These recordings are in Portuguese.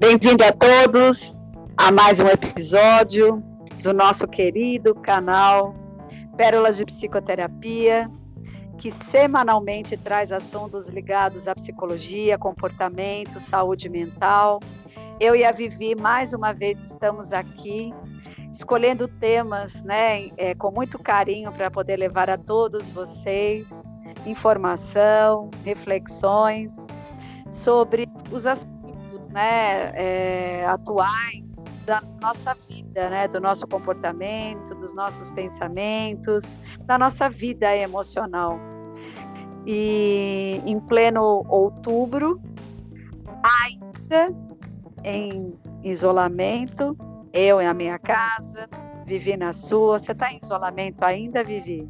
Bem-vindo a todos a mais um episódio do nosso querido canal Pérolas de Psicoterapia, que semanalmente traz assuntos ligados à psicologia, comportamento, saúde mental. Eu e a Vivi, mais uma vez, estamos aqui escolhendo temas né, é, com muito carinho para poder levar a todos vocês informação, reflexões sobre os aspectos né, é, atuais da nossa vida, né, do nosso comportamento, dos nossos pensamentos, da nossa vida emocional. E em pleno outubro, ainda em isolamento, eu na minha casa, Vivi na sua. Você está em isolamento ainda, Vivi?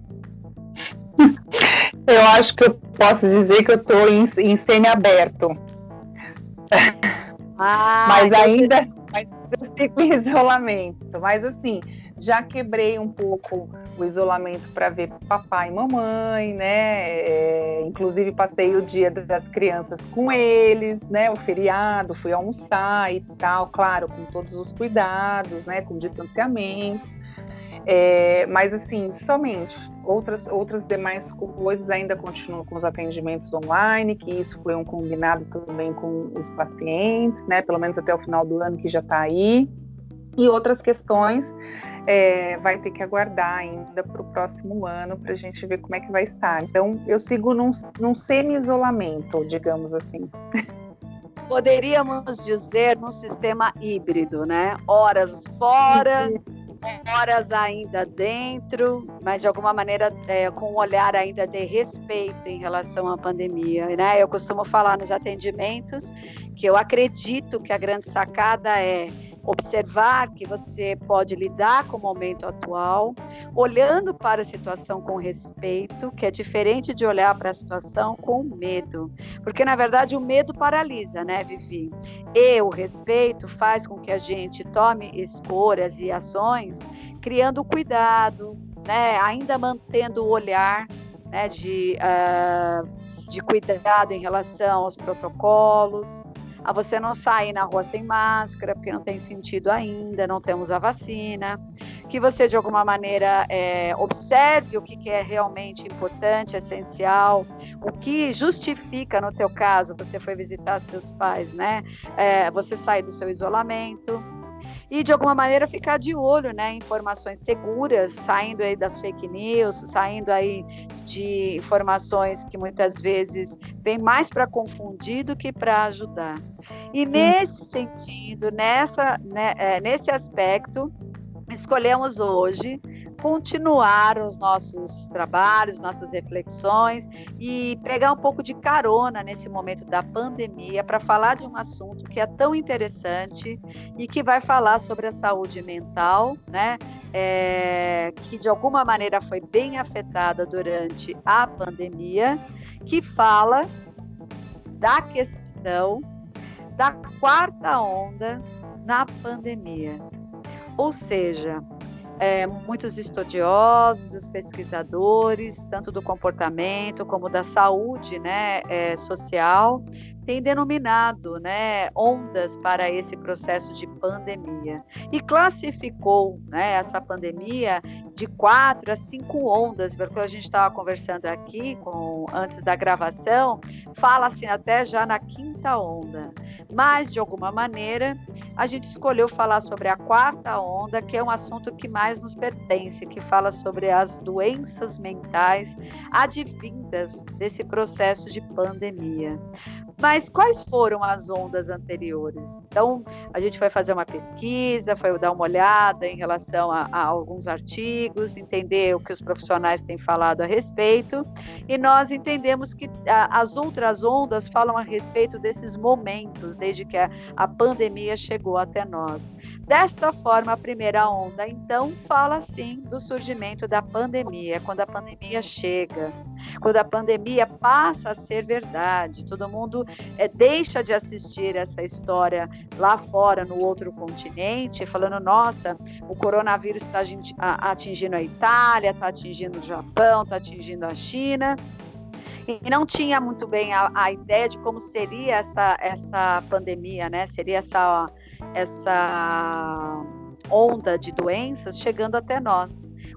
Eu acho que eu posso dizer que eu estou em, em semi-aberto. Ah, mas então ainda você... eu fico em isolamento. Mas assim, já quebrei um pouco o isolamento para ver papai e mamãe, né? É, inclusive passei o dia das crianças com eles, né? O feriado, fui almoçar e tal, claro, com todos os cuidados, né? Com distanciamento. É, mas assim, somente outras, outras demais coisas ainda continuam com os atendimentos online, que isso foi um combinado também com os pacientes, né? Pelo menos até o final do ano que já está aí. E outras questões é, vai ter que aguardar ainda para o próximo ano para a gente ver como é que vai estar. Então, eu sigo num, num semi-isolamento, digamos assim. Poderíamos dizer num sistema híbrido, né? Horas fora, horas ainda dentro, mas de alguma maneira é, com um olhar ainda de respeito em relação à pandemia. Né? Eu costumo falar nos atendimentos que eu acredito que a grande sacada é observar que você pode lidar com o momento atual, olhando para a situação com respeito, que é diferente de olhar para a situação com medo. Porque, na verdade, o medo paralisa, né, Vivi? E o respeito faz com que a gente tome escolhas e ações criando cuidado, né, ainda mantendo o olhar né, de, uh, de cuidado em relação aos protocolos a você não sair na rua sem máscara, porque não tem sentido ainda, não temos a vacina, que você de alguma maneira é, observe o que, que é realmente importante, essencial, o que justifica, no teu caso, você foi visitar seus pais, né? É, você sair do seu isolamento, e de alguma maneira ficar de olho, né, informações seguras, saindo aí das fake news, saindo aí de informações que muitas vezes vêm mais para confundir do que para ajudar. E nesse sentido, nessa, né, é, nesse aspecto, escolhemos hoje continuar os nossos trabalhos, nossas reflexões e pegar um pouco de carona nesse momento da pandemia para falar de um assunto que é tão interessante e que vai falar sobre a saúde mental, né? É, que de alguma maneira foi bem afetada durante a pandemia, que fala da questão da quarta onda na pandemia. Ou seja, é, muitos estudiosos, pesquisadores, tanto do comportamento como da saúde né, é, social, têm denominado né, ondas para esse processo de pandemia e classificou né, essa pandemia de quatro a cinco ondas, porque a gente estava conversando aqui com, antes da gravação, fala-se até já na quinta onda. Mas, de alguma maneira, a gente escolheu falar sobre a quarta onda, que é um assunto que mais nos pertence, que fala sobre as doenças mentais advindas desse processo de pandemia. Mas quais foram as ondas anteriores? Então, a gente vai fazer uma pesquisa, foi dar uma olhada em relação a, a alguns artigos, entender o que os profissionais têm falado a respeito, e nós entendemos que a, as outras ondas falam a respeito desses momentos, desde que a, pandemia chegou até nós. Desta forma, a primeira onda, então, fala sim do surgimento da pandemia, quando a pandemia chega, quando a pandemia passa a ser verdade, todo mundo é, deixa de assistir essa história lá fora, no outro continente, falando: nossa, o coronavírus está atingindo a Itália, está atingindo o Japão, está atingindo a China e não tinha muito bem a, a, ideia de como seria essa, essa pandemia, né? Seria essa, essa onda de doenças chegando até nós.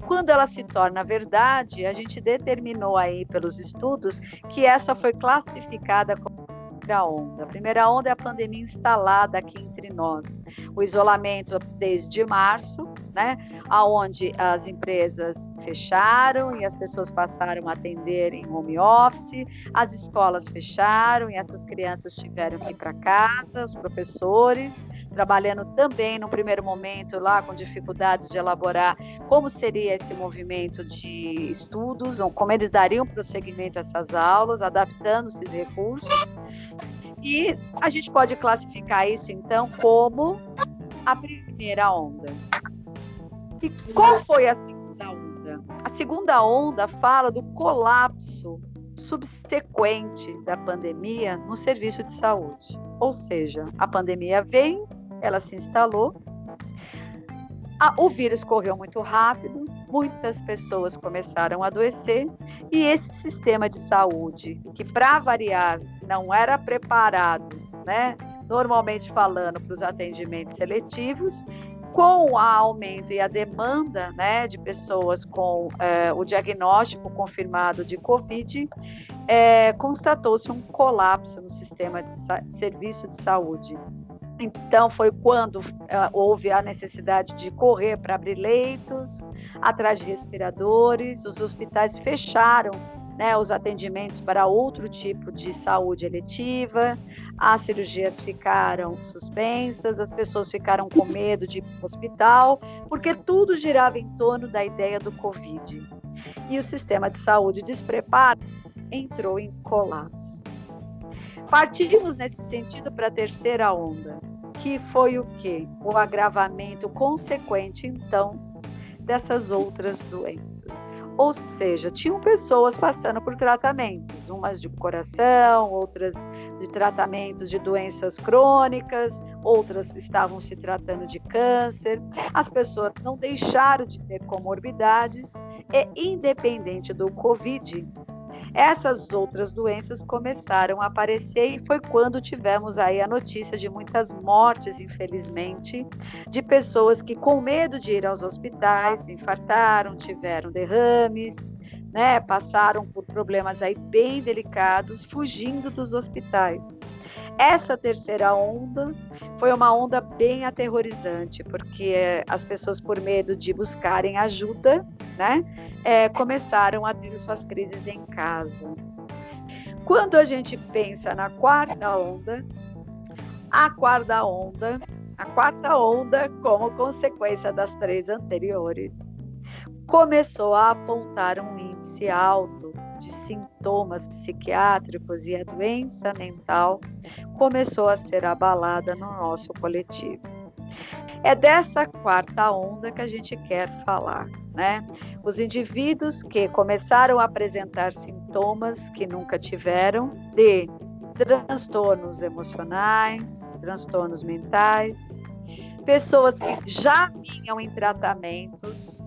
Quando ela se torna verdade, a gente determinou aí pelos estudos que essa foi classificada como primeira onda. A primeira onda é a pandemia instalada aqui entre nós. O isolamento desde março, né, aonde as empresas fecharam e as pessoas passaram a atender em home office, as escolas fecharam e essas crianças tiveram que ir para casa, os professores, trabalhando também no primeiro momento lá com dificuldades de elaborar como seria esse movimento de estudos, ou como eles dariam prosseguimento a essas aulas, adaptando esses recursos. E a gente pode classificar isso então como a primeira onda. E qual foi a segunda onda? A segunda onda fala do colapso subsequente da pandemia no serviço de saúde. Ou seja, a pandemia veio, ela se instalou, a, o vírus correu muito rápido, muitas pessoas começaram a adoecer e esse sistema de saúde, que para variar não era preparado, né, normalmente falando para os atendimentos seletivos, com o aumento e a demanda né, de pessoas com é, o diagnóstico confirmado de Covid, é, constatou-se um colapso no sistema de serviço de saúde. Então, foi quando uh, houve a necessidade de correr para abrir leitos, atrás de respiradores, os hospitais fecharam né, os atendimentos para outro tipo de saúde eletiva, as cirurgias ficaram suspensas, as pessoas ficaram com medo de ir para o hospital, porque tudo girava em torno da ideia do Covid. E o sistema de saúde despreparado entrou em colapso. Partimos nesse sentido para a terceira onda, que foi o quê? O agravamento consequente, então, dessas outras doenças. Ou seja, tinham pessoas passando por tratamentos, umas de coração, outras de tratamentos de doenças crônicas, outras estavam se tratando de câncer. As pessoas não deixaram de ter comorbidades e, independente do Covid, essas outras doenças começaram a aparecer e foi quando tivemos aí a notícia de muitas mortes, infelizmente, de pessoas que com medo de ir aos hospitais infartaram, tiveram derrames, né, passaram por problemas aí bem delicados, fugindo dos hospitais. Essa terceira onda foi uma onda bem aterrorizante, porque as pessoas, por medo de buscarem ajuda, né, é, começaram a ter suas crises em casa. Quando a gente pensa na quarta onda, a quarta onda, a quarta onda, como consequência das três anteriores, começou a apontar um índice alto de sintomas psiquiátricos e a doença mental começou a ser abalada no nosso coletivo. É dessa quarta onda que a gente quer falar, né? Os indivíduos que começaram a apresentar sintomas que nunca tiveram de transtornos emocionais, transtornos mentais, pessoas que já vinham em tratamentos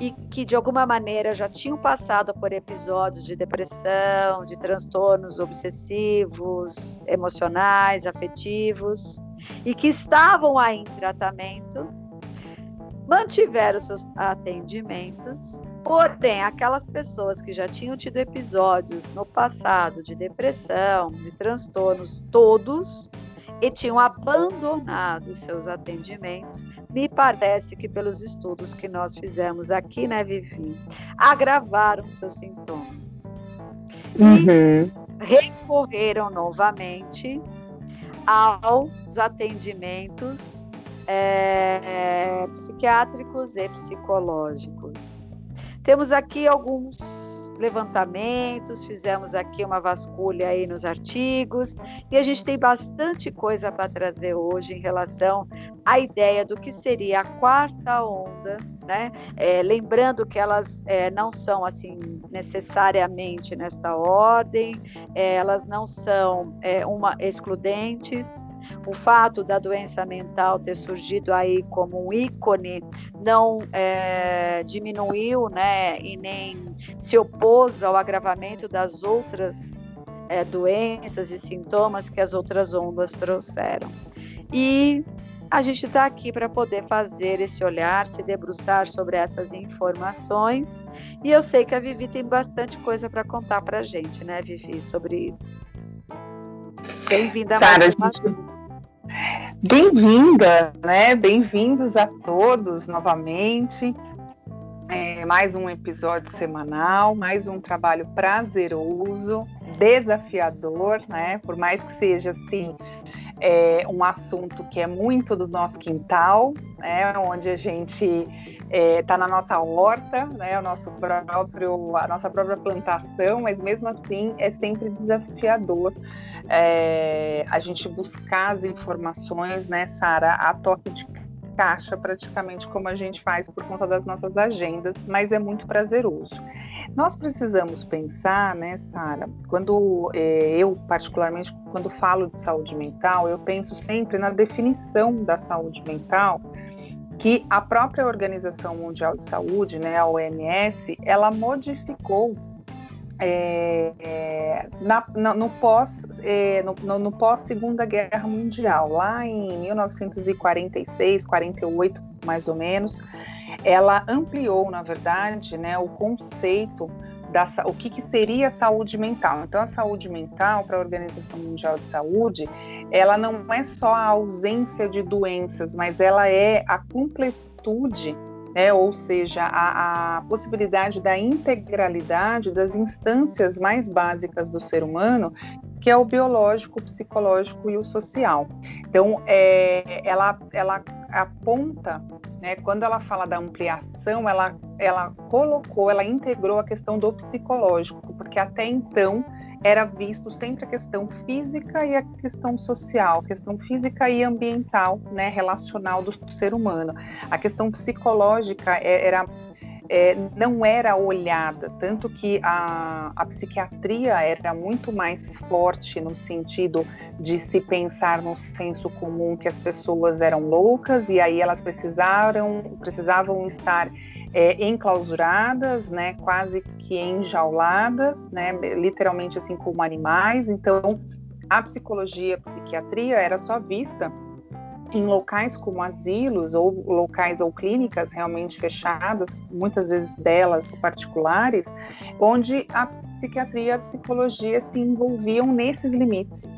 e que de alguma maneira já tinham passado por episódios de depressão, de transtornos obsessivos, emocionais, afetivos, e que estavam aí em tratamento, mantiveram seus atendimentos, porém, aquelas pessoas que já tinham tido episódios no passado de depressão, de transtornos, todos, e tinham abandonado seus atendimentos, me parece que pelos estudos que nós fizemos aqui, né, Vivi, agravaram seus sintomas. Uhum. E recorreram novamente aos atendimentos é, psiquiátricos e psicológicos. Temos aqui alguns levantamentos, fizemos aqui uma vasculha aí nos artigos e a gente tem bastante coisa para trazer hoje em relação à ideia do que seria a quarta onda, né? É, lembrando que elas é, não são assim necessariamente nesta ordem, é, elas não são é, uma excludentes, O fato da doença mental ter surgido aí como um ícone não é, diminuiu, né, e nem se opôs ao agravamento das outras é, doenças e sintomas que as outras ondas trouxeram. E a gente está aqui para poder fazer esse olhar, se debruçar sobre essas informações. E eu sei que a Vivi tem bastante coisa para contar para a gente, né, Vivi, sobre isso. Bem-vinda a mais uma gente... Bem-vinda, né? Bem-vindos a todos novamente. É, mais um episódio semanal, mais um trabalho prazeroso, desafiador, né? Por mais que seja assim é um assunto que é muito do nosso quintal, né, onde a gente está é, tá na nossa horta, né, o nosso próprio, a nossa própria plantação, mas mesmo assim é sempre desafiador é, a gente buscar as informações, né, Sara, a toque de caixa, praticamente como a gente faz por conta das nossas agendas, mas é muito prazeroso. Nós precisamos pensar, né, Sara, quando é, eu, particularmente, quando falo de saúde mental, eu penso sempre na definição da saúde mental que a própria Organização Mundial de Saúde, né, a OMS, ela modificou é, é, na, na, no pós é, no, no, pós Segunda Guerra Mundial, lá em 1946, 48 mais ou menos, ela ampliou, na verdade, né, o conceito da o que, que seria saúde mental. Então, a saúde mental para a Organização Mundial de Saúde, ela não é só a ausência de doenças, mas ela é a completude é, ou seja, a, a, possibilidade da integralidade das instâncias mais básicas do ser humano, que é o biológico, o psicológico e o social. Então, é, ela, ela aponta, né, quando ela fala da ampliação, ela, ela colocou, ela integrou a questão do psicológico, porque até então era visto sempre a questão física e a questão social, questão física e ambiental, né, relacional do ser humano. A questão psicológica é, era é, não era olhada, tanto que a, a psiquiatria era muito mais forte no sentido de se pensar no senso comum que as pessoas eram loucas e aí elas precisaram, precisavam estar é, enclausuradas, né, quase que enjauladas, né, literalmente assim como animais. Então, a psicologia, a psiquiatria era só vista em locais como asilos ou locais ou clínicas realmente fechadas, muitas vezes delas particulares, onde a psiquiatria e a psicologia se envolviam nesses limites.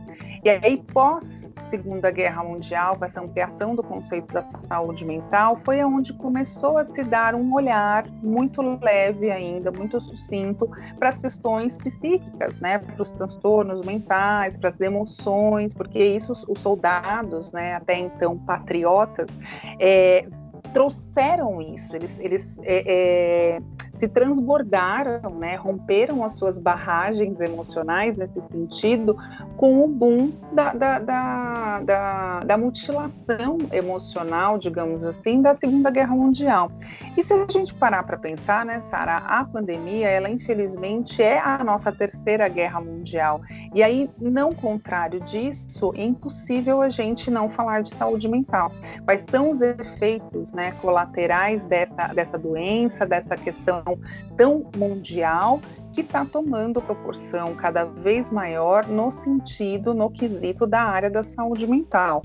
E aí, pós Segunda Guerra Mundial, com essa ampliação do conceito da saúde mental, foi onde começou a se dar um olhar muito leve ainda, muito sucinto para as questões psíquicas, né, para os transtornos mentais, para as emoções, porque isso os soldados, né, até então patriotas, é, trouxeram isso, eles, eles é, é, se transbordaram, né, romperam as suas barragens emocionais nesse sentido com o boom da, da, da, da, da mutilação emocional, digamos assim, da Segunda Guerra Mundial. E se a gente parar para pensar, né, Sara, a pandemia, ela infelizmente é a nossa terceira guerra mundial. E aí, não contrário disso, é impossível a gente não falar de saúde mental. Quais são os efeitos né, colaterais dessa, dessa doença, dessa questão tão mundial que está tomando proporção cada vez maior no sentido, no quesito da área da saúde mental.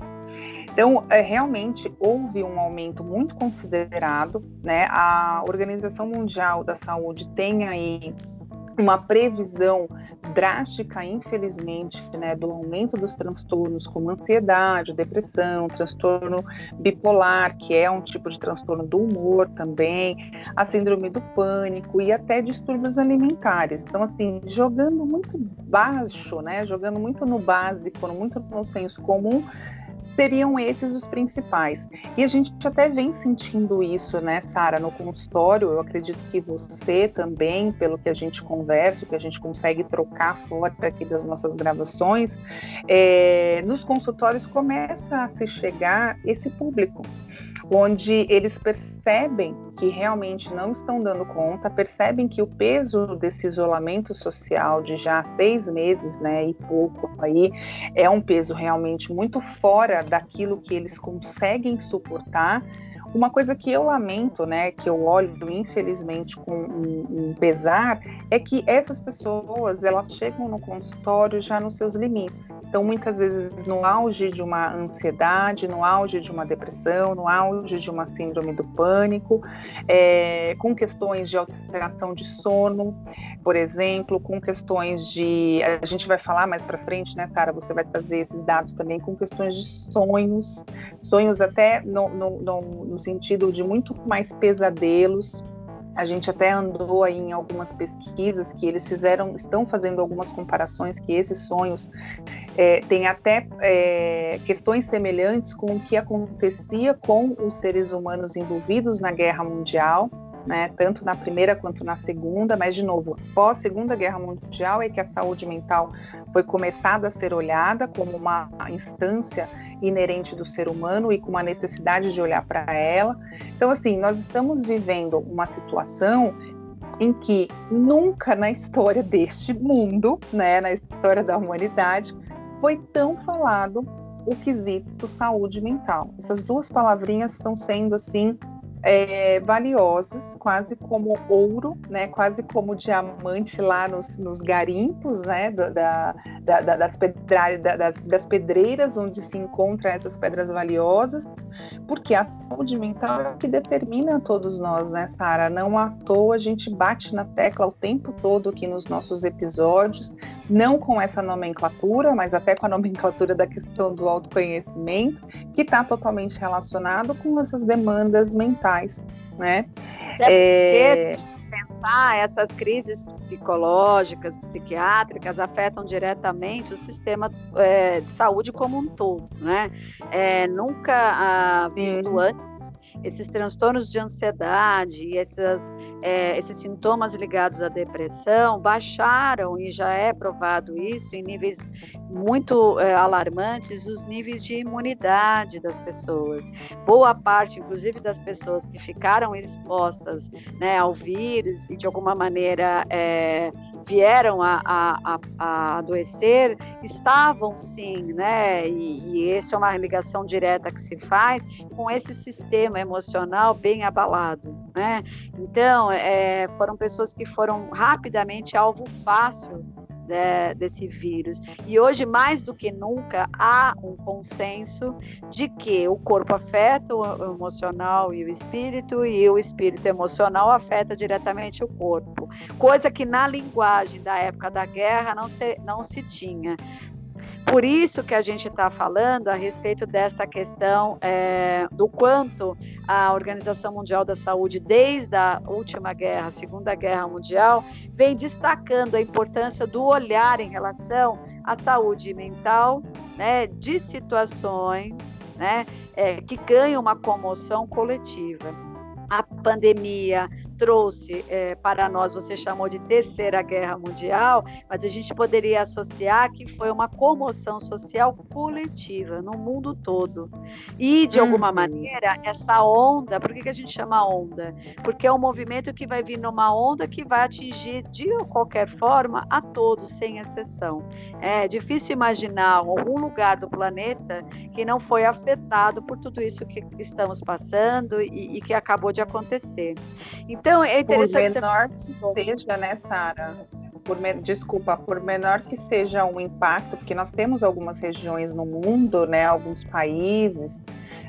Então, é, realmente houve um aumento muito considerado, né? A Organização Mundial da Saúde tem aí uma previsão drástica, infelizmente, né, do aumento dos transtornos como ansiedade, depressão, transtorno bipolar, que é um tipo de transtorno do humor também, a síndrome do pânico e até distúrbios alimentares. Então, assim, jogando muito baixo, né, jogando muito no básico, muito no senso comum, seriam esses os principais. E a gente até vem sentindo isso, né, Sara, no consultório. Eu acredito que você também, pelo que a gente conversa, que a gente consegue trocar fora aqui das nossas gravações, é, nos consultórios começa a se chegar esse público onde eles percebem que realmente não estão dando conta, percebem que o peso desse isolamento social de já seis meses, né, e pouco aí, é um peso realmente muito fora daquilo que eles conseguem suportar uma coisa que eu lamento, né, que eu olho infelizmente com um, um, pesar, é que essas pessoas elas chegam no consultório já nos seus limites. Então, muitas vezes no auge de uma ansiedade, no auge de uma depressão, no auge de uma síndrome do pânico, é, com questões de alteração de sono, por exemplo, com questões de, a gente vai falar mais para frente, né, Sara? Você vai trazer esses dados também com questões de sonhos, sonhos até no, no, no, no sentido de muito mais pesadelos. A gente até andou aí em algumas pesquisas que eles fizeram, estão fazendo algumas comparações que esses sonhos é, têm até é, questões semelhantes com o que acontecia com os seres humanos envolvidos na Guerra Mundial né, tanto na primeira quanto na segunda, mas de novo, pós Segunda Guerra Mundial é que a saúde mental foi começada a ser olhada como uma instância inerente do ser humano e com uma necessidade de olhar para ela. Então, assim, nós estamos vivendo uma situação em que nunca na história deste mundo, né, na história da humanidade, foi tão falado o quesito saúde mental. Essas duas palavrinhas estão sendo assim é, valiosas, quase como ouro, né, quase como diamante lá nos, nos garimpos né, da, da, da, das, pedra, das, das, pedreiras onde se encontram essas pedras valiosas, porque a saúde mental é o que determina todos nós, né, Sara? Não à toa a gente bate na tecla o tempo todo aqui nos nossos episódios, não com essa nomenclatura, mas até com a nomenclatura da questão do autoconhecimento, que está totalmente relacionado com essas demandas mentais, né? É, é... pensar essas crises psicológicas, psiquiátricas afetam diretamente o sistema é, de saúde como um todo, né? É, nunca ah, visto antes esses transtornos de ansiedade e essas é, esses sintomas ligados à depressão baixaram, e já é provado isso, em níveis muito é, alarmantes, os níveis de imunidade das pessoas. Boa parte, inclusive, das pessoas que ficaram expostas né, ao vírus e, de alguma maneira, é, vieram a, a, a, adoecer estavam sim, né? E, e essa é uma ligação direta que se faz com esse sistema emocional bem abalado, né? Então, é, foram pessoas que foram rapidamente alvo fácil né, desse vírus. E hoje, mais do que nunca, há um consenso de que o corpo afeta o emocional e o espírito, e o espírito emocional afeta diretamente o corpo. Coisa que na linguagem da época da guerra não se, não se tinha. Por isso que a gente está falando a respeito dessa questão é, do quanto a Organização Mundial da Saúde, desde a última guerra, Segunda Guerra Mundial, vem destacando a importância do olhar em relação à saúde mental, né, de situações né, é, que ganham uma comoção coletiva. A pandemia, trouxe é, para nós, você chamou de Terceira Guerra Mundial, mas a gente poderia associar que foi uma comoção social coletiva no mundo todo. E, de uhum. alguma maneira, essa onda, por que, que a gente chama onda? Porque é um movimento que vai vir numa onda que vai atingir, de qualquer forma, a todos, sem exceção. É difícil imaginar algum lugar do planeta que não foi afetado por tudo isso que estamos passando e, e que acabou de acontecer. Então, então, é interessante. Por menor que seja, né, Sara? Por, desculpa, por menor que seja um impacto, porque nós temos algumas regiões no mundo, né, alguns países,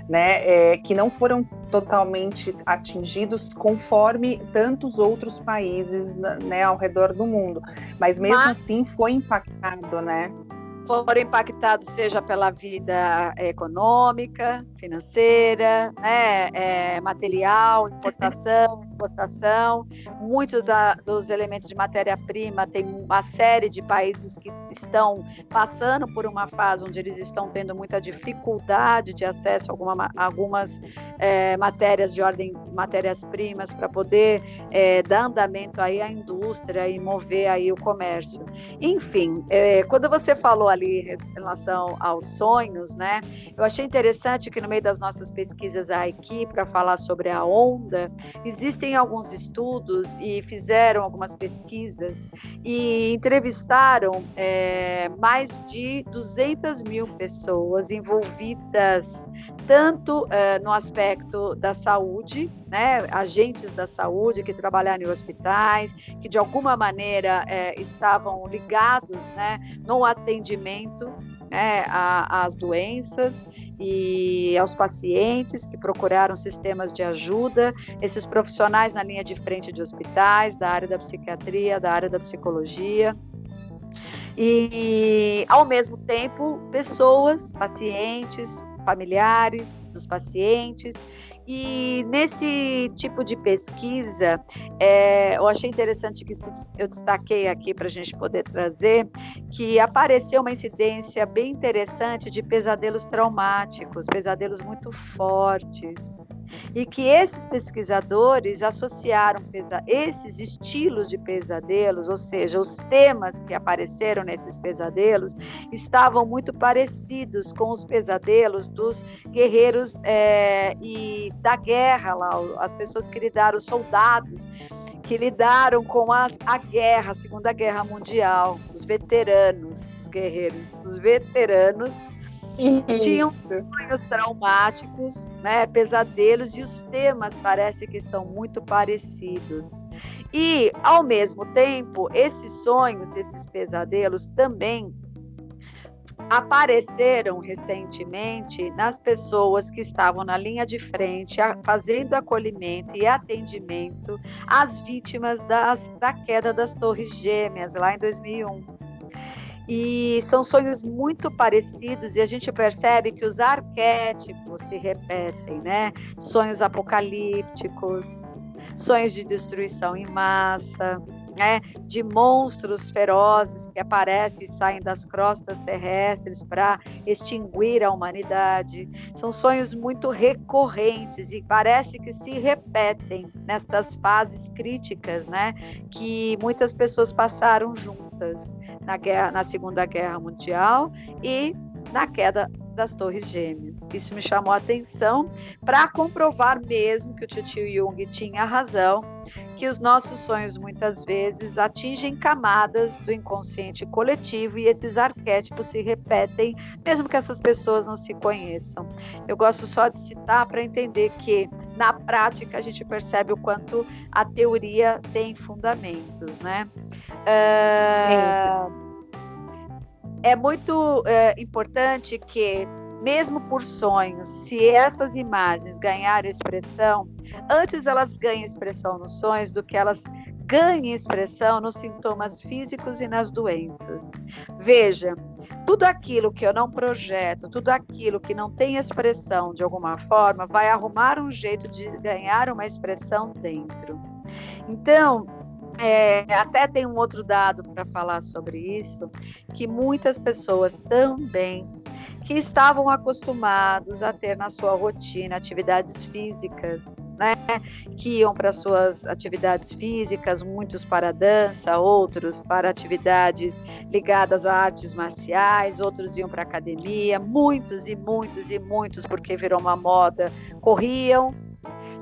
né, é, que não foram totalmente atingidos conforme tantos outros países, né, ao redor do mundo, mas mesmo mas... assim foi impactado, né? Foram impactados seja pela vida econômica, financeira, né, é, material, importação, exportação. Muitos da, dos elementos de matéria-prima tem uma série de países que estão passando por uma fase onde eles estão tendo muita dificuldade de acesso a alguma, algumas é, matérias de ordem matérias-primas para poder é, dar andamento aí à indústria e mover aí o comércio. Enfim, é, quando você falou ali em relação aos sonhos, né? Eu achei interessante que no meio das nossas pesquisas aqui para falar sobre a onda, existem alguns estudos e fizeram algumas pesquisas e entrevistaram é, mais de 200 mil pessoas envolvidas tanto é, no aspecto da saúde, né, agentes da saúde que trabalharam em hospitais, que de alguma maneira é, estavam ligados né, no atendimento né, às doenças e aos pacientes que procuraram sistemas de ajuda, esses profissionais na linha de frente de hospitais, da área da psiquiatria, da área da psicologia. E, ao mesmo tempo, pessoas, pacientes, familiares dos pacientes, e nesse tipo de pesquisa, é, eu achei interessante que eu destaquei aqui para a gente poder trazer que apareceu uma incidência bem interessante de pesadelos traumáticos, pesadelos muito fortes e que esses pesquisadores associaram esses estilos de pesadelos, ou seja, os temas que apareceram nesses pesadelos, estavam muito parecidos com os pesadelos dos guerreiros é, e da guerra lá, as pessoas que lidaram, os soldados que lidaram com a, a guerra, a Segunda Guerra Mundial, os veteranos, os guerreiros, os veteranos tinham sonhos traumáticos, né, pesadelos, e os temas parece que são muito parecidos. E, ao mesmo tempo, esses sonhos, esses pesadelos também apareceram recentemente nas pessoas que estavam na linha de frente, fazendo acolhimento e atendimento às vítimas das, da queda das Torres Gêmeas, lá em 2001. E são sonhos muito parecidos e a gente percebe que os arquétipos se repetem, né? Sonhos apocalípticos, sonhos de destruição em massa, né? De monstros ferozes que aparecem e saem das crostas terrestres para extinguir a humanidade. São sonhos muito recorrentes e parece que se repetem nestas fases críticas, né? Que muitas pessoas passaram juntas na, guerra, na Segunda Guerra Mundial e na queda das Torres Gêmeas. Isso me chamou a atenção para comprovar mesmo que o tio Jung tinha razão, que os nossos sonhos muitas vezes atingem camadas do inconsciente coletivo e esses arquétipos se repetem, mesmo que essas pessoas não se conheçam. Eu gosto só de citar para entender que na prática a gente percebe o quanto a teoria tem fundamentos, né? Uh é muito é, importante que, mesmo por sonhos, se essas imagens ganharem expressão, antes elas ganhem expressão nos sonhos do que elas ganhem expressão nos sintomas físicos e nas doenças. Veja, tudo aquilo que eu não projeto, tudo aquilo que não tem expressão de alguma forma, vai arrumar um jeito de ganhar uma expressão dentro. Então, é, até tem um outro dado para falar sobre isso, que muitas pessoas também que estavam acostumados a ter na sua rotina atividades físicas, né, que iam para suas atividades físicas, muitos para dança, outros para atividades ligadas a artes marciais, outros iam para academia, muitos e muitos e muitos, porque virou uma moda, corriam,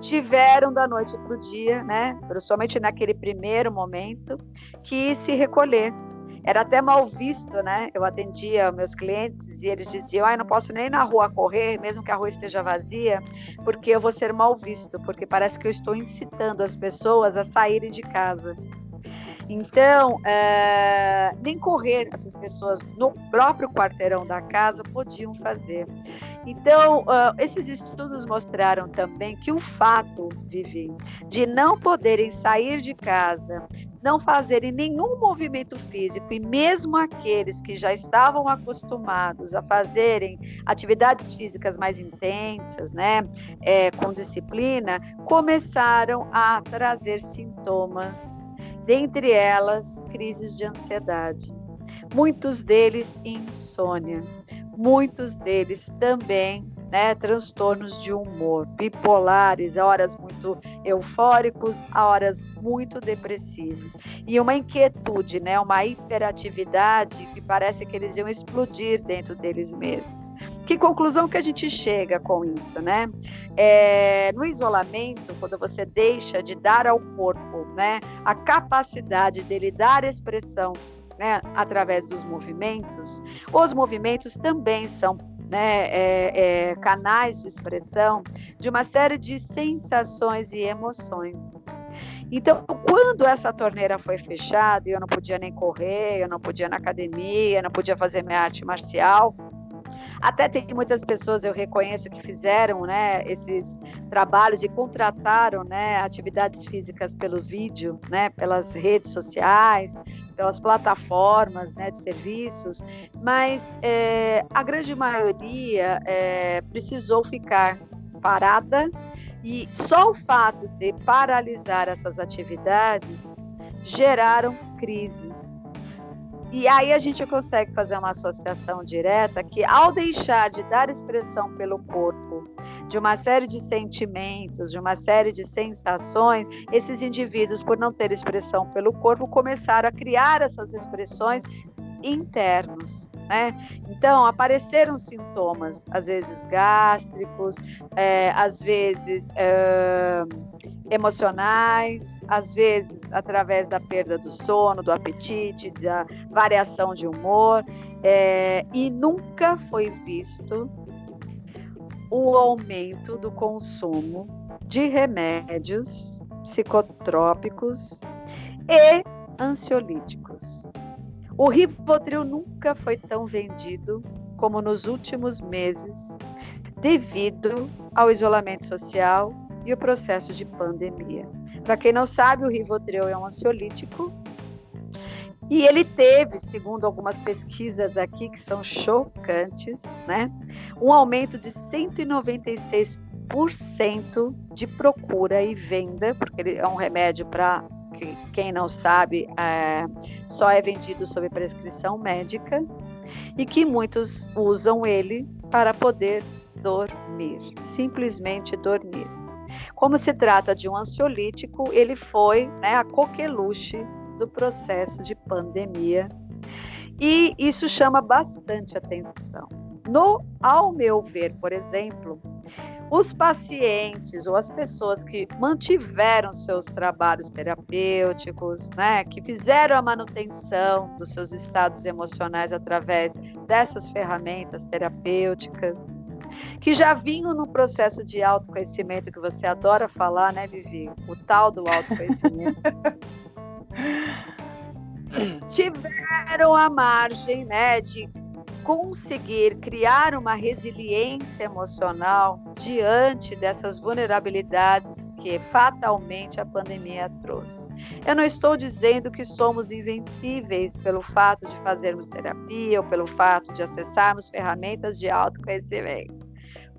tiveram da noite para o dia, né, principalmente naquele primeiro momento, que se recolher. Era até mal visto, né? Eu atendia meus clientes e eles diziam: "Ai, não posso nem na rua correr, mesmo que a rua esteja vazia, porque eu vou ser mal visto, porque parece que eu estou incitando as pessoas a saírem de casa". Então, é, nem correr essas pessoas no próprio quarteirão da casa podiam fazer. Então, uh, esses estudos mostraram também que o fato, Vivi, de não poderem sair de casa, não fazerem nenhum movimento físico, e mesmo aqueles que já estavam acostumados a fazerem atividades físicas mais intensas, né, é, com disciplina, começaram a trazer sintomas dentre elas crises de ansiedade, muitos deles insônia, muitos deles também né, transtornos de humor, bipolares, horas muito eufóricos, horas muito depressivos. E uma inquietude, né, uma hiperatividade que parece que eles iam explodir dentro deles mesmos. Que conclusão que a gente chega com isso, né? É, no isolamento, quando você deixa de dar ao corpo, né, a capacidade dele dar expressão, né, através dos movimentos, os movimentos também são né, é, é, canais de expressão de uma série de sensações e emoções. Então, quando essa torneira foi fechada, eu não podia nem correr, eu não podia ir na academia, eu não podia fazer minha arte marcial, até tem muitas pessoas, eu reconheço, que fizeram né, esses trabalhos e contrataram né, atividades físicas pelo vídeo, né, pelas redes sociais, pelas plataformas né, de serviços, mas é, a grande maioria é, precisou ficar parada e só o fato de paralisar essas atividades geraram crises e aí a gente consegue fazer uma associação direta que, ao deixar de dar expressão pelo corpo de uma série de sentimentos, de uma série de sensações, esses indivíduos, por não ter expressão pelo corpo, começaram a criar essas expressões internos. Né? Então, apareceram sintomas, às vezes gástricos, é, às vezes é, emocionais, às vezes através da perda do sono, do apetite, da variação de humor, é, e nunca foi visto o aumento do consumo de remédios psicotrópicos e ansiolíticos. O Rivotril nunca foi tão vendido como nos últimos meses, devido ao isolamento social e o processo de pandemia. Para quem não sabe, o Rivotril é um ansiolítico e ele teve, segundo algumas pesquisas aqui que são chocantes, né, um aumento de 196% de procura e venda, porque ele é um remédio para que quem não sabe, é, só é vendido sob prescrição médica e que muitos usam ele para poder dormir, simplesmente dormir. Como se trata de um ansiolítico, ele foi né, a coqueluche do processo de pandemia e isso chama bastante atenção. No, ao meu ver, por exemplo, os pacientes ou as pessoas que mantiveram seus trabalhos terapêuticos, né, que fizeram a manutenção dos seus estados emocionais através dessas ferramentas terapêuticas, que já vinham no processo de autoconhecimento que você adora falar, né, Vivi? O tal do autoconhecimento. tiveram a margem, né, de conseguir criar uma resiliência emocional diante dessas vulnerabilidades que fatalmente a pandemia trouxe. Eu não estou dizendo que somos invencíveis pelo fato de fazermos terapia ou pelo fato de acessarmos ferramentas de autoconhecimento.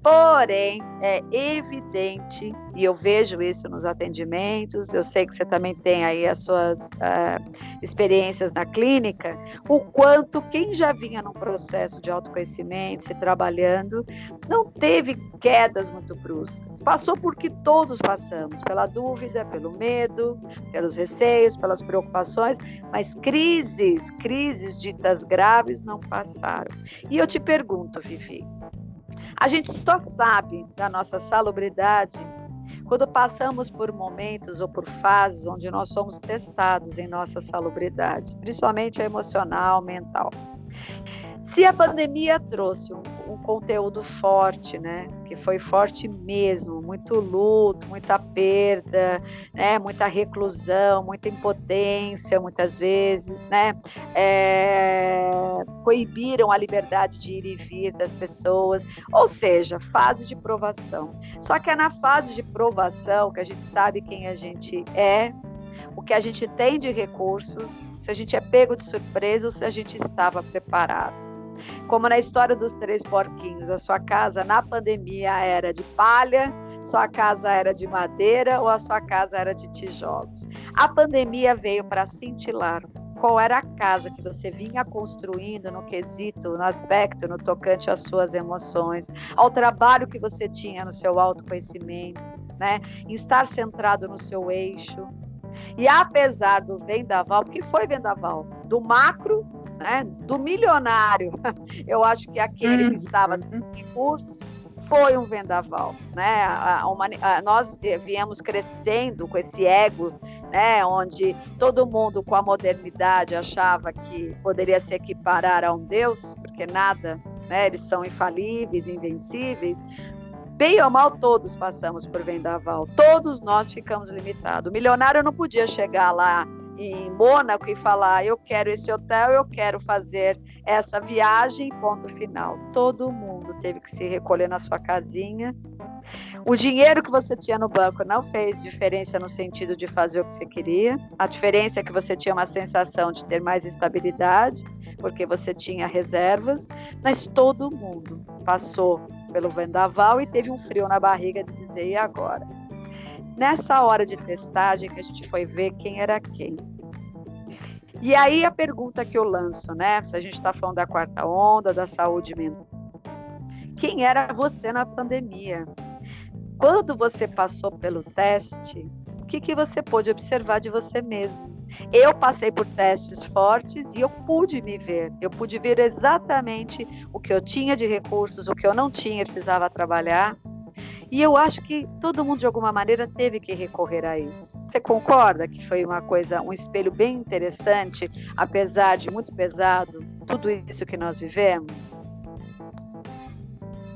Porém, é evidente, e eu vejo isso nos atendimentos, eu sei que você também tem aí as suas uh, experiências na clínica, o quanto quem já vinha num processo de autoconhecimento, se trabalhando, não teve quedas muito bruscas. Passou por que todos passamos, pela dúvida, pelo medo, pelos receios, pelas preocupações, mas crises, crises ditas graves não passaram. E eu te pergunto, Vivi, a gente só sabe da nossa salubridade quando passamos por momentos ou por fases onde nós somos testados em nossa salubridade, principalmente a emocional, mental. Se a pandemia trouxe um, um, conteúdo forte, né, que foi forte mesmo, muito luto, muita perda, né, muita reclusão, muita impotência, muitas vezes, né, é, coibiram a liberdade de ir e vir das pessoas, ou seja, fase de provação. Só que é na fase de provação que a gente sabe quem a gente é, o que a gente tem de recursos, se a gente é pego de surpresa ou se a gente estava preparado. Como na história dos três porquinhos, a sua casa na pandemia era de palha, sua casa era de madeira ou a sua casa era de tijolos. A pandemia veio para cintilar qual era a casa que você vinha construindo no quesito, no aspecto, no tocante às suas emoções, ao trabalho que você tinha no seu autoconhecimento, né? Em estar centrado no seu eixo. E apesar do vendaval, porque foi vendaval, do macro, né, do milionário, eu acho que aquele que estava sem recursos foi um vendaval, né? A, a, a, nós viemos crescendo com esse ego, né? Onde todo mundo com a modernidade achava que poderia se equiparar a um Deus, porque nada, né? Eles são infalíveis, invencíveis. Bem ou mal, todos passamos por vendaval. Todos nós ficamos limitados. O milionário não podia chegar lá em Mônaco e falar: eu quero esse hotel, eu quero fazer essa viagem, ponto final. Todo mundo teve que se recolher na sua casinha. O dinheiro que você tinha no banco não fez diferença no sentido de fazer o que você queria. A diferença é que você tinha uma sensação de ter mais estabilidade, porque você tinha reservas, mas todo mundo passou pelo vendaval e teve um frio na barriga de dizer: e agora? Nessa hora de testagem que a gente foi ver quem era quem. E aí a pergunta que eu lanço, né? Se a gente está falando da quarta onda, da saúde mental. Quem era você na pandemia? Quando você passou pelo teste, o que, que você pôde observar de você mesmo? Eu passei por testes fortes e eu pude me ver. Eu pude ver exatamente o que eu tinha de recursos, o que eu não tinha, precisava trabalhar. E eu acho que todo mundo, de alguma maneira, teve que recorrer a isso. Você concorda que foi uma coisa, um espelho bem interessante, apesar de muito pesado, tudo isso que nós vivemos?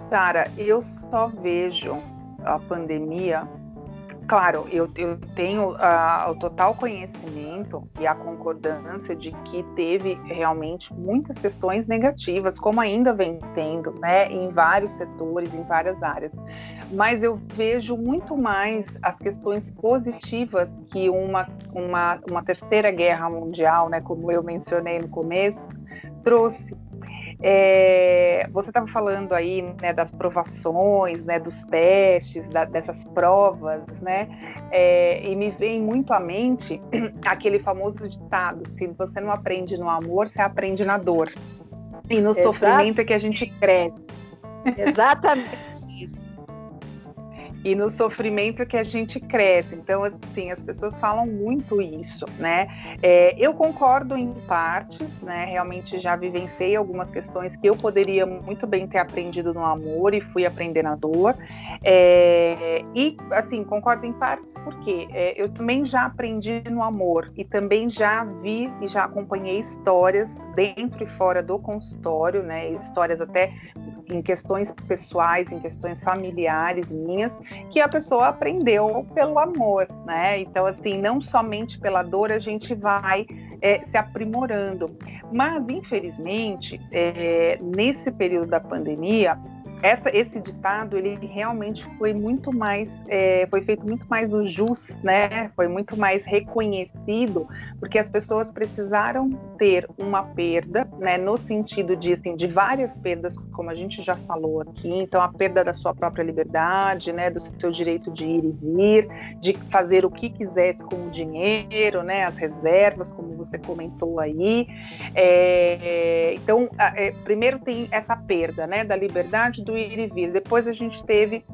Sara, eu só vejo a pandemia claro, eu, eu tenho uh, o total conhecimento e a concordância de que teve realmente muitas questões negativas, como ainda vem tendo, né, em vários setores, em várias áreas. Mas eu vejo muito mais as questões positivas que uma, uma, uma terceira guerra mundial, né, como eu mencionei no começo, trouxe é, você estava falando aí né, das provações, né, dos testes, da, dessas provas, né? É, e me vem muito à mente aquele famoso ditado: se você não aprende no amor, você aprende na dor. E no Exato. sofrimento é que a gente cresce. Exatamente e no sofrimento que a gente cresce. Então, assim, as pessoas falam muito isso, né? É, eu concordo em partes, né? Realmente já vivenciei algumas questões que eu poderia muito bem ter aprendido no amor e fui aprender na dor. É, e, assim, concordo em partes porque é, eu também já aprendi no amor e também já vi e já acompanhei histórias dentro e fora do consultório, né? Histórias até em questões pessoais, em questões familiares minhas, que a pessoa aprendeu pelo amor, né? Então, assim, não somente pela dor a gente vai é, se aprimorando. Mas, infelizmente, é, nesse período da pandemia, essa, esse ditado ele realmente foi muito mais é, foi feito muito mais o jus né? Foi muito mais reconhecido porque as pessoas precisaram ter uma perda né? No sentido de assim, de várias perdas como a gente já falou aqui. Então a perda da sua própria liberdade né? Do seu direito de ir e vir de fazer o que quisesse com o dinheiro né? As reservas como você comentou aí. É, então é, primeiro tem essa perda né? Da liberdade ir e vir. Depois a gente teve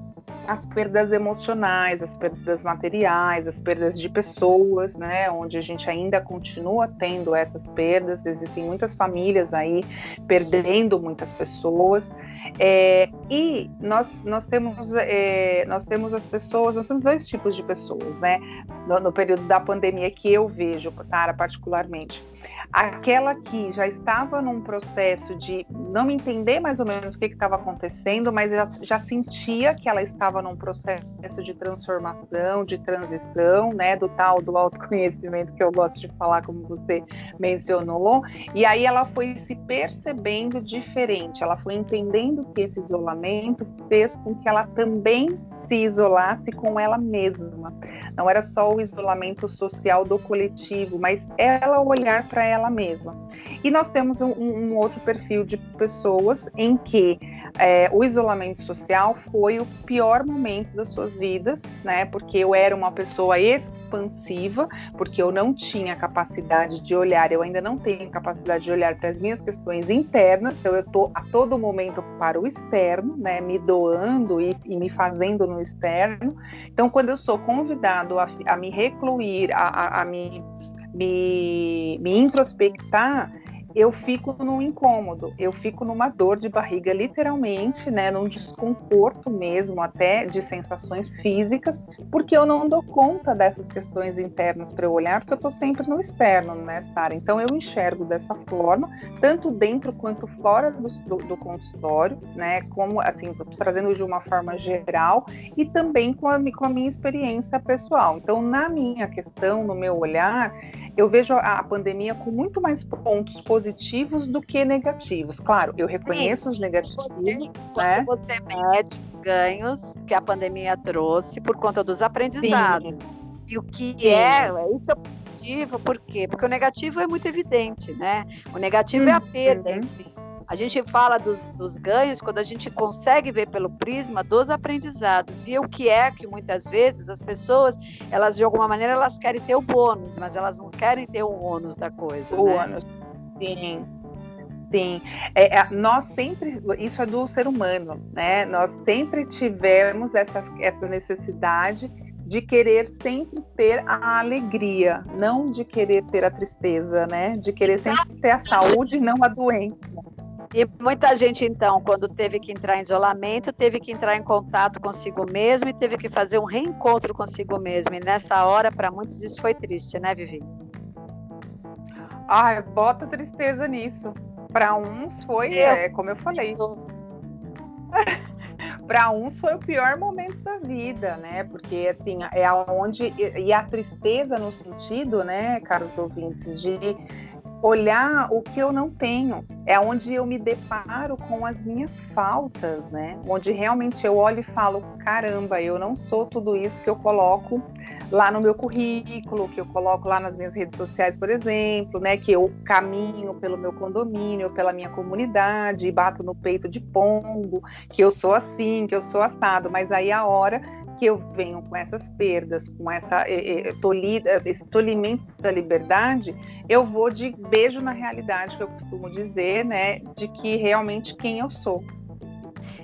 as perdas emocionais, as perdas materiais, as perdas de pessoas, né? Onde a gente ainda continua tendo essas perdas. Existem muitas famílias aí perdendo muitas pessoas. É, e nós, nós, temos, é, nós temos as pessoas, nós temos dois tipos de pessoas, né? No, no período da pandemia que eu vejo, Tara, particularmente aquela que já estava num processo de não entender mais ou menos o que estava acontecendo, mas já, já, sentia que ela estava num processo de transformação, de transição, né, do tal do autoconhecimento que eu gosto de falar, como você mencionou, e aí ela foi se percebendo diferente, ela foi entendendo que esse isolamento fez com que ela também se isolasse com ela mesma. Não era só o isolamento social do coletivo, mas ela olhar para ela ela mesma. E nós temos um, um outro perfil de pessoas em que é, o isolamento social foi o pior momento das suas vidas, né? Porque eu era uma pessoa expansiva, porque eu não tinha capacidade de olhar, eu ainda não tenho capacidade de olhar para as minhas questões internas, então eu estou a todo momento para o externo, né? Me doando e, e me fazendo no externo. Então, quando eu sou convidado a, a me recluir, a, a, a me, me, me introspectar, eu fico num incômodo, eu fico numa dor de barriga, literalmente, né, num desconforto mesmo, até de sensações físicas, porque eu não dou conta dessas questões internas para eu olhar, porque eu estou sempre no externo, né, Sara? Então eu enxergo dessa forma, tanto dentro quanto fora do, do, do consultório, né, como, assim, trazendo de uma forma geral e também com a, com a minha experiência pessoal. Então, na minha questão, no meu olhar, eu vejo a, pandemia com muito mais pontos positivos do que negativos. Claro, eu reconheço os negativos. Você, né? você mede os ganhos que a pandemia trouxe por conta dos aprendizados. Sim. E o que Sim. é, isso é positivo, por quê? Porque o negativo é muito evidente, né? O negativo é a perda em si. A gente fala dos, dos, ganhos quando a gente consegue ver pelo prisma dos aprendizados. E o que é que muitas vezes as pessoas, elas de alguma maneira elas querem ter o bônus, mas elas não querem ter o ônus da coisa. O né? ônus, sim. Sim, é, é, nós sempre, isso é do ser humano, né? Nós sempre tivemos essa, essa necessidade de querer sempre ter a alegria, não de querer ter a tristeza, né? De querer sempre ter a saúde e não a doença. E muita gente, então, quando teve que entrar em isolamento, teve que entrar em contato consigo mesmo e teve que fazer um reencontro consigo mesmo. E nessa hora, para muitos, isso foi triste, né, Vivi? Ai, bota tristeza nisso. Para uns foi, é, como eu falei. para uns foi o pior momento da vida, né? Porque assim, é aonde e a tristeza no sentido, né, caros ouvintes, de olhar o que eu não tenho. É onde eu me deparo com as minhas faltas, né? Onde realmente eu olho e falo: caramba, eu não sou tudo isso que eu coloco lá no meu currículo, que eu coloco lá nas minhas redes sociais, por exemplo, né? Que eu caminho pelo meu condomínio, pela minha comunidade, bato no peito de pombo, que eu sou assim, que eu sou assado. Mas aí a hora que eu venho com essas perdas, com essa eh, tolida, esse tolimento da liberdade, eu vou de beijo na realidade, que eu costumo dizer, né, de que realmente quem eu sou.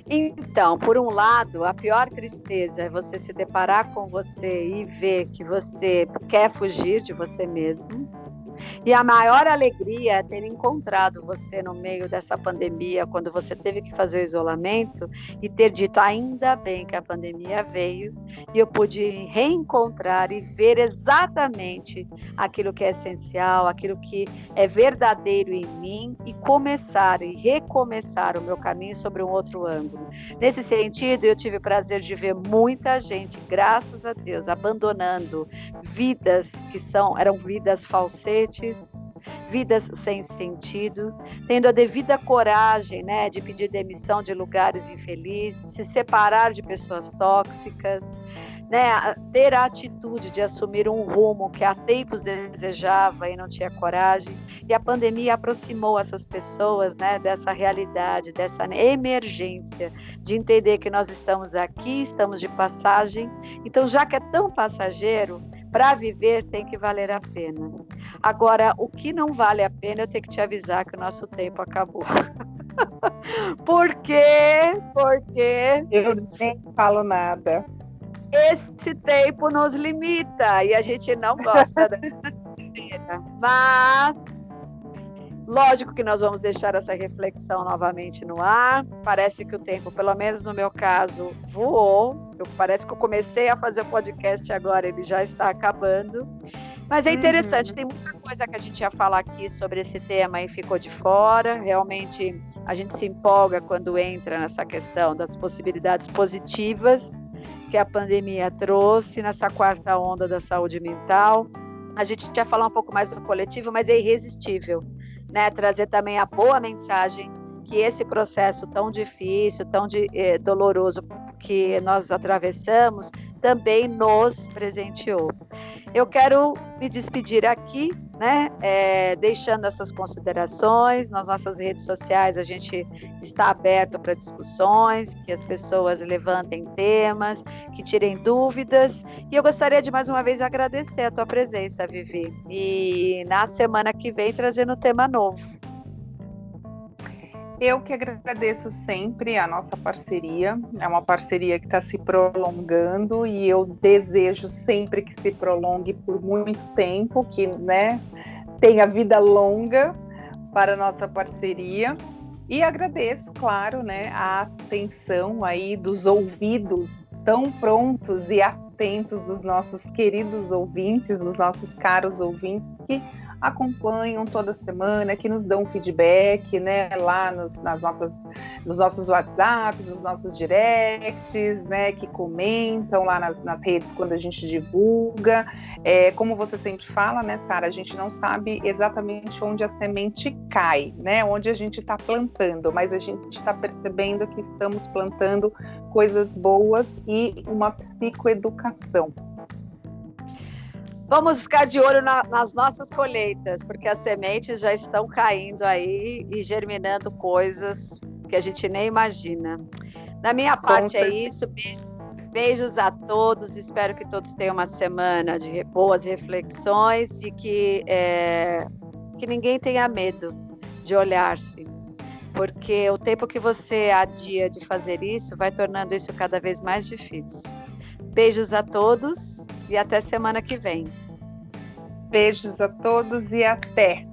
Então, por um lado, a pior tristeza é você se deparar com você e ver que você quer fugir de você mesmo e a maior alegria é ter encontrado você no meio dessa pandemia, quando você teve que fazer o isolamento e ter dito ainda bem que a pandemia veio e eu pude reencontrar e ver exatamente aquilo que é essencial, aquilo que é verdadeiro em mim e começar e recomeçar o meu caminho sobre um outro ângulo. Nesse sentido, eu tive o prazer de ver muita gente, graças a Deus, abandonando vidas que são eram vidas falsetes vidas sem sentido, tendo a devida coragem né, de pedir demissão de lugares infelizes, se separar de pessoas tóxicas, né, ter a atitude de assumir um rumo que há tempos desejava e não tinha coragem. E a pandemia aproximou essas pessoas né, dessa realidade, dessa emergência, de entender que nós estamos aqui, estamos de passagem. Então, já que é tão passageiro, para viver tem que valer a pena. Agora, o que não vale a pena, eu tenho que te avisar que o nosso tempo acabou. Por quê? Porque eu nem falo nada. Esse tempo nos limita e a gente não gosta dessa Mas Lógico que nós vamos deixar essa reflexão novamente no ar. Parece que o tempo, pelo menos no meu caso, voou. Eu, parece que eu comecei a fazer o podcast agora, ele já está acabando. Mas é uhum. interessante, uhum. tem muita coisa que a gente ia falar aqui sobre esse tema e ficou de fora. Realmente a gente se empolga quando entra nessa questão das possibilidades positivas que a pandemia trouxe nessa quarta onda da saúde mental. A gente ia falar um pouco mais do coletivo, mas é irresistível né, trazer também a boa mensagem que esse processo tão difícil, tão de, eh, doloroso que nós atravessamos, também nos presenteou. Eu quero me despedir aqui, né, é, deixando essas considerações nas nossas redes sociais. A gente está aberto para discussões, que as pessoas levantem temas, que tirem dúvidas. E eu gostaria de mais uma vez agradecer a tua presença, Vivi. E na semana que vem trazendo um tema novo. Eu que agradeço sempre a nossa parceria. É uma parceria que está se prolongando e eu desejo sempre que se prolongue por muito tempo, que né, tenha vida longa para a nossa parceria. E agradeço, claro, né, a atenção aí dos ouvidos tão prontos e atentos dos nossos queridos ouvintes, dos nossos caros ouvintes que acompanham toda semana, que nos dão feedback, né, lá nos, nas nossas, nos nossos WhatsApps, nos nossos directs, né, que comentam lá nas, nas redes quando a gente divulga. É, como você sempre fala, né, Sara, a gente não sabe exatamente onde a semente cai, né, onde a gente está plantando, mas a gente está percebendo que estamos plantando coisas boas e uma psicoeducação. Vamos ficar de olho na, nas nossas colheitas, porque as sementes já estão caindo aí e germinando coisas que a gente nem imagina. Da minha parte é isso. beijos a todos. Espero que todos tenham uma semana de boas reflexões e que, é, que ninguém tenha medo de olhar-se. Porque o tempo que você adia de fazer isso vai tornando isso cada vez mais difícil. Beijos a todos e até semana que vem. Beijos a todos e até!